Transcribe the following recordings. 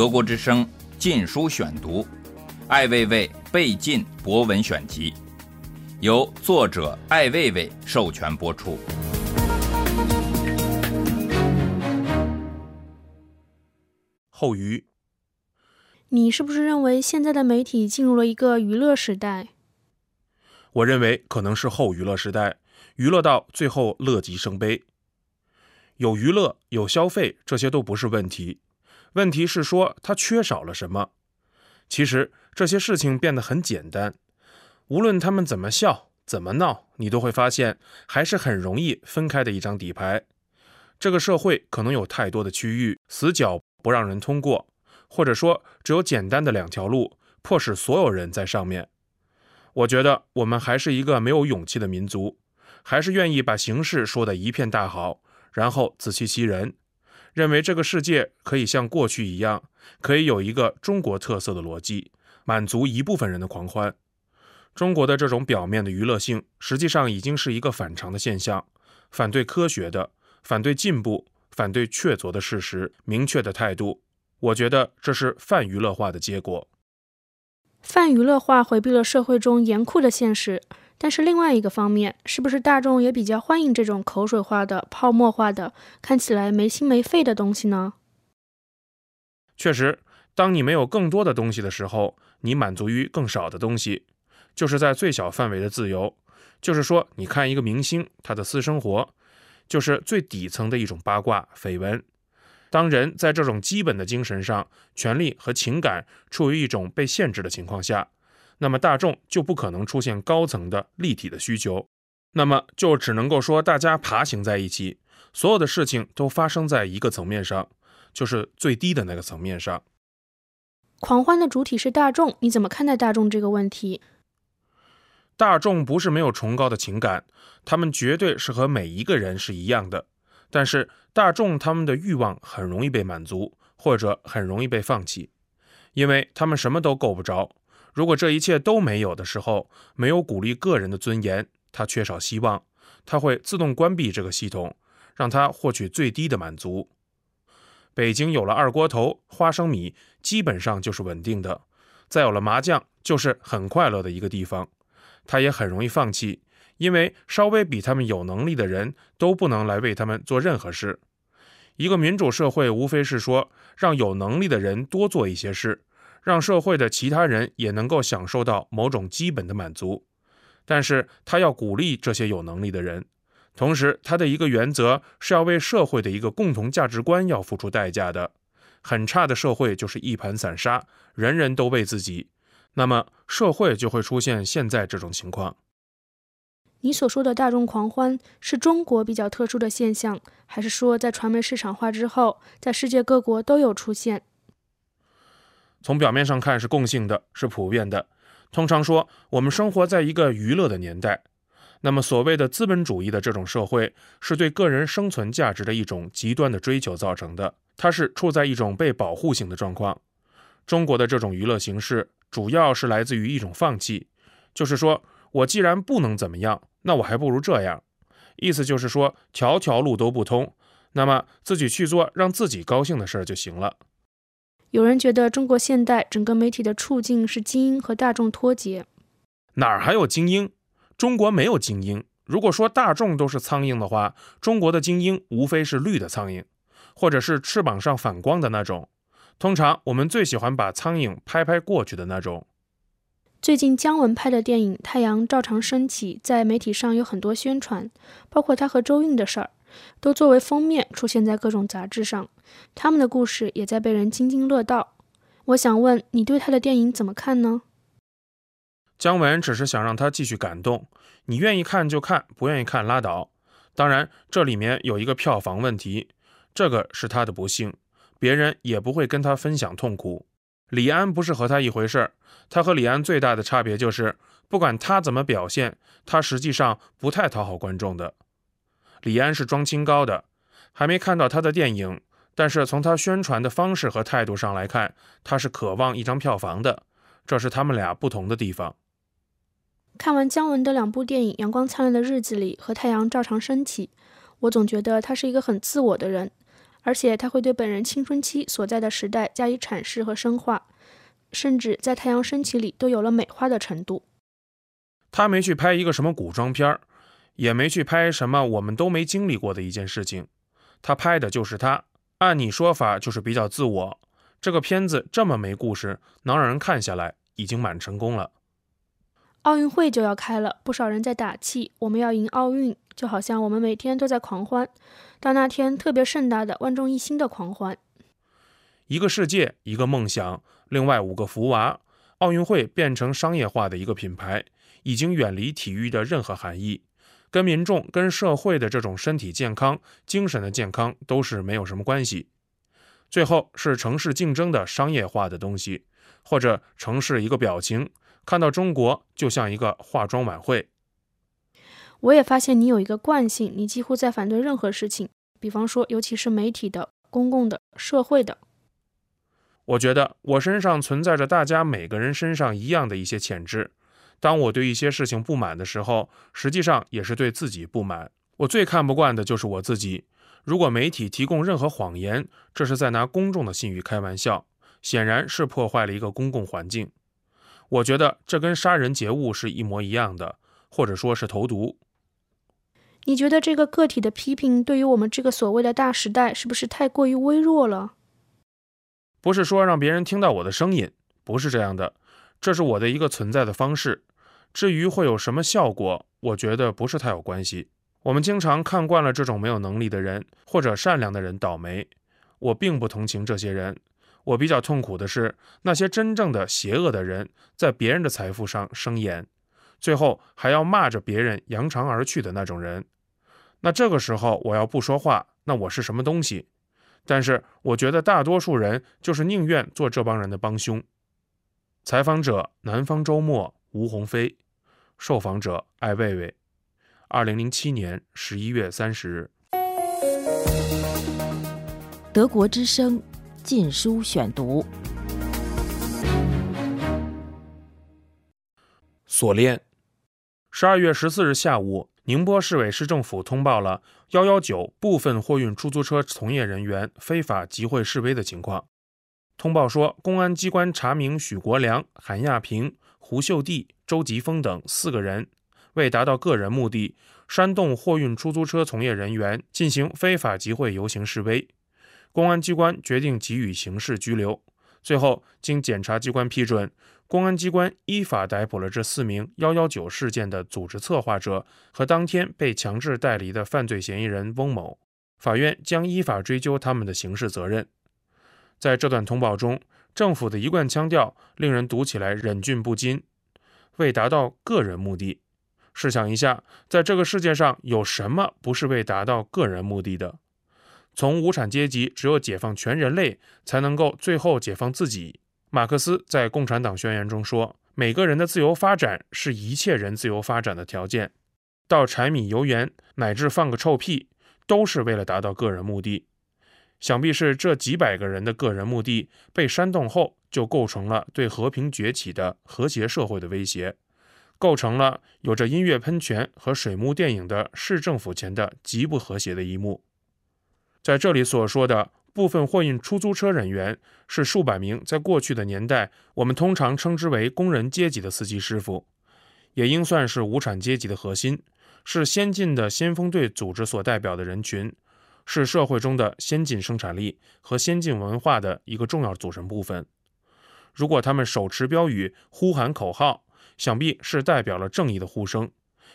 德国之声《禁书选读》，艾未未被禁博文选集，由作者艾未未授权播出。后余，你是不是认为现在的媒体进入了一个娱乐时代？我认为可能是后娱乐时代，娱乐到最后乐极生悲。有娱乐有消费，这些都不是问题，问题是说他缺少了什么。其实这些事情变得很简单，无论他们怎么笑怎么闹，你都会发现还是很容易分开的一张底牌。这个社会可能有太多的区域死角不让人通过，或者说只有简单的两条路，迫使所有人在上面。我觉得我们还是一个没有勇气的民族，还是愿意把形势说得一片大好。然后自欺欺人，认为这个世界可以像过去一样，可以有一个中国特色的逻辑，满足一部分人的狂欢。中国的这种表面的娱乐性，实际上已经是一个反常的现象。反对科学的，反对进步，反对确凿的事实，明确的态度，我觉得这是泛娱乐化的结果。泛娱乐化回避了社会中严酷的现实。但是另外一个方面，是不是大众也比较欢迎这种口水化的、泡沫化的、看起来没心没肺的东西呢？确实，当你没有更多的东西的时候，你满足于更少的东西，就是在最小范围的自由。就是说，你看一个明星他的私生活，就是最底层的一种八卦绯闻。当人在这种基本的精神上、权利和情感处于一种被限制的情况下。那么大众就不可能出现高层的立体的需求，那么就只能够说大家爬行在一起，所有的事情都发生在一个层面上，就是最低的那个层面上。狂欢的主体是大众，你怎么看待大众这个问题？大众不是没有崇高的情感，他们绝对是和每一个人是一样的，但是大众他们的欲望很容易被满足，或者很容易被放弃，因为他们什么都够不着。如果这一切都没有的时候，没有鼓励个人的尊严，他缺少希望，他会自动关闭这个系统，让他获取最低的满足。北京有了二锅头、花生米，基本上就是稳定的；再有了麻将，就是很快乐的一个地方。他也很容易放弃，因为稍微比他们有能力的人都不能来为他们做任何事。一个民主社会，无非是说让有能力的人多做一些事。让社会的其他人也能够享受到某种基本的满足，但是他要鼓励这些有能力的人，同时他的一个原则是要为社会的一个共同价值观要付出代价的。很差的社会就是一盘散沙，人人都为自己，那么社会就会出现现在这种情况。你所说的大众狂欢是中国比较特殊的现象，还是说在传媒市场化之后，在世界各国都有出现？从表面上看是共性的，是普遍的。通常说，我们生活在一个娱乐的年代。那么，所谓的资本主义的这种社会，是对个人生存价值的一种极端的追求造成的。它是处在一种被保护性的状况。中国的这种娱乐形式，主要是来自于一种放弃，就是说我既然不能怎么样，那我还不如这样。意思就是说，条条路都不通，那么自己去做让自己高兴的事儿就行了。有人觉得中国现代整个媒体的处境是精英和大众脱节，哪儿还有精英？中国没有精英。如果说大众都是苍蝇的话，中国的精英无非是绿的苍蝇，或者是翅膀上反光的那种。通常我们最喜欢把苍蝇拍拍过去的那种。最近姜文拍的电影《太阳照常升起》在媒体上有很多宣传，包括他和周韵的事儿。都作为封面出现在各种杂志上，他们的故事也在被人津津乐道。我想问你对他的电影怎么看呢？姜文只是想让他继续感动，你愿意看就看，不愿意看拉倒。当然，这里面有一个票房问题，这个是他的不幸，别人也不会跟他分享痛苦。李安不是和他一回事儿，他和李安最大的差别就是，不管他怎么表现，他实际上不太讨好观众的。李安是装清高的，还没看到他的电影，但是从他宣传的方式和态度上来看，他是渴望一张票房的，这是他们俩不同的地方。看完姜文的两部电影《阳光灿烂的日子里》和《太阳照常升起》，我总觉得他是一个很自我的人，而且他会对本人青春期所在的时代加以阐释和深化，甚至在太阳升起里都有了美化的程度。他没去拍一个什么古装片儿，也没去拍什么我们都没经历过的一件事情，他拍的就是他。按你说法，就是比较自我。这个片子这么没故事，能让人看下来，已经蛮成功了。奥运会就要开了，不少人在打气，我们要赢奥运，就好像我们每天都在狂欢，到那天特别盛大的万众一心的狂欢。一个世界，一个梦想，另外五个福娃，奥运会变成商业化的一个品牌，已经远离体育的任何含义。跟民众、跟社会的这种身体健康、精神的健康都是没有什么关系。最后是城市竞争的商业化的东西，或者城市一个表情，看到中国就像一个化妆晚会。我也发现你有一个惯性，你几乎在反对任何事情，比方说，尤其是媒体的、公共的、社会的。我觉得我身上存在着大家每个人身上一样的一些潜质。当我对一些事情不满的时候，实际上也是对自己不满。我最看不惯的就是我自己。如果媒体提供任何谎言，这是在拿公众的信誉开玩笑，显然是破坏了一个公共环境。我觉得这跟杀人劫物是一模一样的，或者说是投毒。你觉得这个个体的批评对于我们这个所谓的大时代是不是太过于微弱了？不是说让别人听到我的声音，不是这样的，这是我的一个存在的方式。至于会有什么效果，我觉得不是太有关系。我们经常看惯了这种没有能力的人或者善良的人倒霉，我并不同情这些人。我比较痛苦的是那些真正的邪恶的人在别人的财富上生眼，最后还要骂着别人扬长而去的那种人。那这个时候我要不说话，那我是什么东西？但是我觉得大多数人就是宁愿做这帮人的帮凶。采访者：南方周末。吴鸿飞，受访者艾薇薇，二零零七年十一月三十日。德国之声，禁书选读。锁链。十二月十四日下午，宁波市委市政府通报了幺幺九部分货运出租车从业人员非法集会示威的情况。通报说，公安机关查明许国良、韩亚平。胡秀娣、周吉峰等四个人为达到个人目的，煽动货运出租车从业人员进行非法集会游行示威。公安机关决定给予刑事拘留。最后，经检察机关批准，公安机关依法逮捕了这四名“幺幺九”事件的组织策划者和当天被强制带离的犯罪嫌疑人翁某。法院将依法追究他们的刑事责任。在这段通报中。政府的一贯腔调令人读起来忍俊不禁。为达到个人目的，试想一下，在这个世界上有什么不是为达到个人目的的？从无产阶级，只有解放全人类，才能够最后解放自己。马克思在《共产党宣言》中说：“每个人的自由发展是一切人自由发展的条件。”到柴米油盐，乃至放个臭屁，都是为了达到个人目的。想必是这几百个人的个人目的被煽动后，就构成了对和平崛起的和谐社会的威胁，构成了有着音乐喷泉和水幕电影的市政府前的极不和谐的一幕。在这里所说的部分货运出租车人员，是数百名在过去的年代我们通常称之为工人阶级的司机师傅，也应算是无产阶级的核心，是先进的先锋队组织所代表的人群。是社会中的先进生产力和先进文化的一个重要组成部分。如果他们手持标语、呼喊口号，想必是代表了正义的呼声，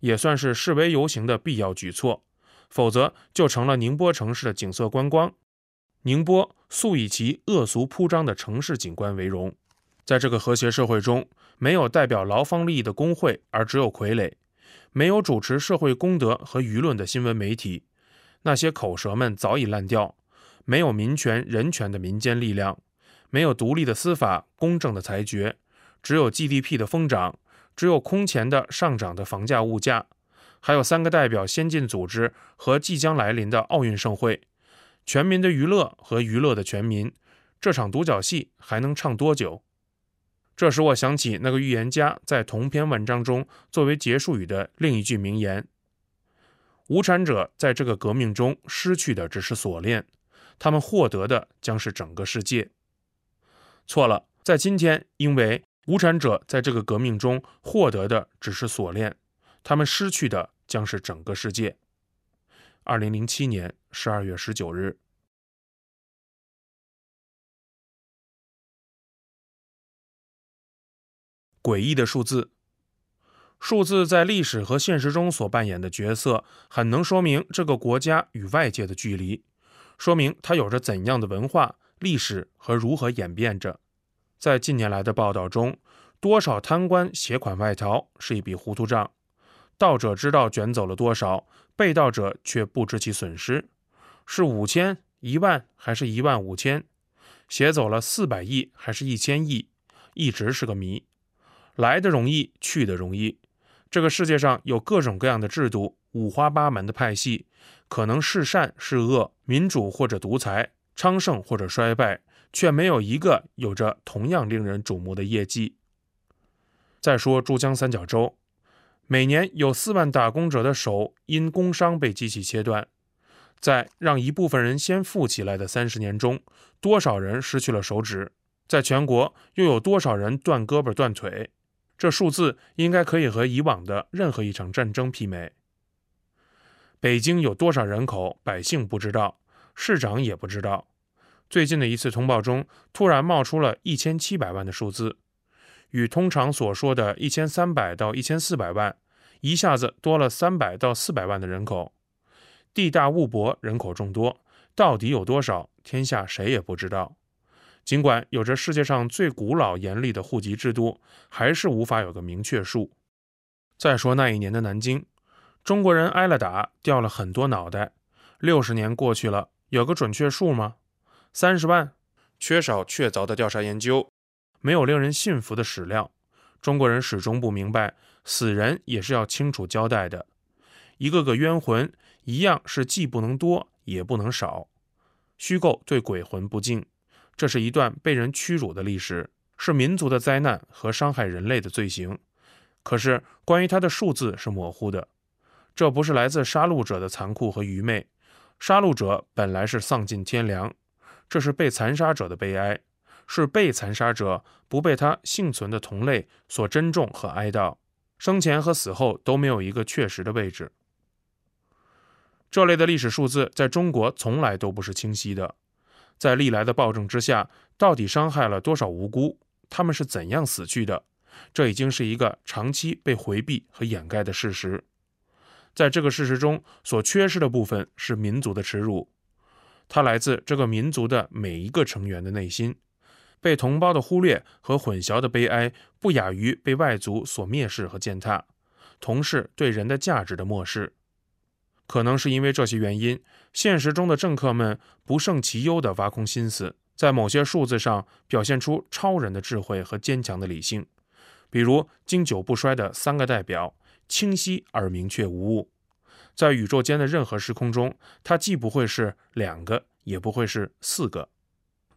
也算是示威游行的必要举措。否则，就成了宁波城市的景色观光。宁波素以其恶俗铺张的城市景观为荣。在这个和谐社会中，没有代表劳方利益的工会，而只有傀儡；没有主持社会公德和舆论的新闻媒体。那些口舌们早已烂掉，没有民权人权的民间力量，没有独立的司法公正的裁决，只有 GDP 的疯涨，只有空前的上涨的房价物价，还有三个代表先进组织和即将来临的奥运盛会，全民的娱乐和娱乐的全民，这场独角戏还能唱多久？这使我想起那个预言家在同篇文章中作为结束语的另一句名言。无产者在这个革命中失去的只是锁链，他们获得的将是整个世界。错了，在今天，因为无产者在这个革命中获得的只是锁链，他们失去的将是整个世界。二零零七年十二月十九日。诡异的数字，数字在历史和现实中所扮演的角色，很能说明这个国家与外界的距离，说明它有着怎样的文化、历史和如何演变着。在近年来的报道中，多少贪官携款外逃是一笔糊涂账，盗者知道卷走了多少，被盗者却不知其损失，是五千、一万还是一万五千？携走了四百亿还是一千亿？一直是个谜。来的容易，去的容易。这个世界上有各种各样的制度，五花八门的派系，可能是善是恶，民主或者独裁，昌盛或者衰败，却没有一个有着同样令人瞩目的业绩。再说珠江三角洲，每年有四万打工者的手因工伤被机器切断，在让一部分人先富起来的三十年中，多少人失去了手指？在全国又有多少人断胳膊断腿？这数字应该可以和以往的任何一场战争媲美。北京有多少人口，百姓不知道，市长也不知道。最近的一次通报中，突然冒出了一千七百万的数字，与通常所说的一千三百到一千四百万，一下子多了三百到四百万的人口。地大物博，人口众多，到底有多少？天下谁也不知道。尽管有着世界上最古老严厉的户籍制度，还是无法有个明确数。再说那一年的南京，中国人挨了打，掉了很多脑袋。六十年过去了，有个准确数吗？三十万？缺少确凿的调查研究，没有令人信服的史料。中国人始终不明白，死人也是要清楚交代的。一个个冤魂，一样是既不能多，也不能少。虚构对鬼魂不敬。这是一段被人屈辱的历史，是民族的灾难和伤害人类的罪行。可是，关于它的数字是模糊的。这不是来自杀戮者的残酷和愚昧，杀戮者本来是丧尽天良。这是被残杀者的悲哀，是被残杀者不被他幸存的同类所珍重和哀悼，生前和死后都没有一个确实的位置。这类的历史数字在中国从来都不是清晰的。在历来的暴政之下，到底伤害了多少无辜？他们是怎样死去的？这已经是一个长期被回避和掩盖的事实。在这个事实中，所缺失的部分是民族的耻辱，它来自这个民族的每一个成员的内心。被同胞的忽略和混淆的悲哀，不亚于被外族所蔑视和践踏，同是对人的价值的漠视。可能是因为这些原因，现实中的政客们不胜其忧地挖空心思，在某些数字上表现出超人的智慧和坚强的理性。比如经久不衰的三个代表，清晰而明确无误。在宇宙间的任何时空中，它既不会是两个，也不会是四个。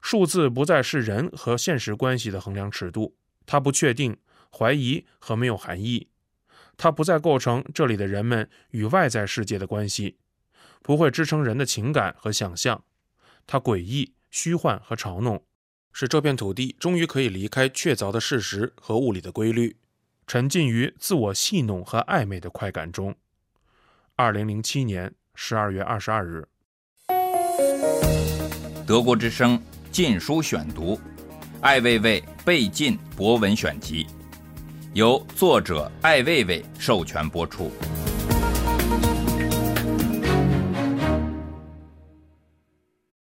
数字不再是人和现实关系的衡量尺度，它不确定、怀疑和没有含义。它不再构成这里的人们与外在世界的关系，不会支撑人的情感和想象。它诡异、虚幻和嘲弄，使这片土地终于可以离开确凿的事实和物理的规律，沉浸于自我戏弄和暧昧的快感中。二零零七年十二月二十二日，德国之声《禁书选读》，艾未未被禁博文选集。由作者艾未未授权播出。